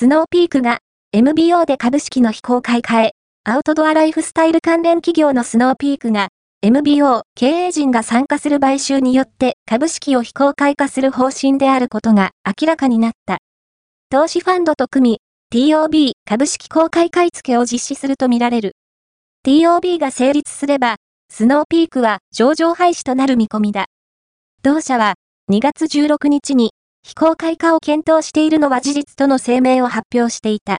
スノーピークが MBO で株式の非公開化へ、アウトドアライフスタイル関連企業のスノーピークが MBO 経営陣が参加する買収によって株式を非公開化する方針であることが明らかになった。投資ファンドと組み、TOB 株式公開買い付けを実施するとみられる。TOB が成立すれば、スノーピークは上場廃止となる見込みだ。同社は2月16日に非公開化を検討しているのは事実との声明を発表していた。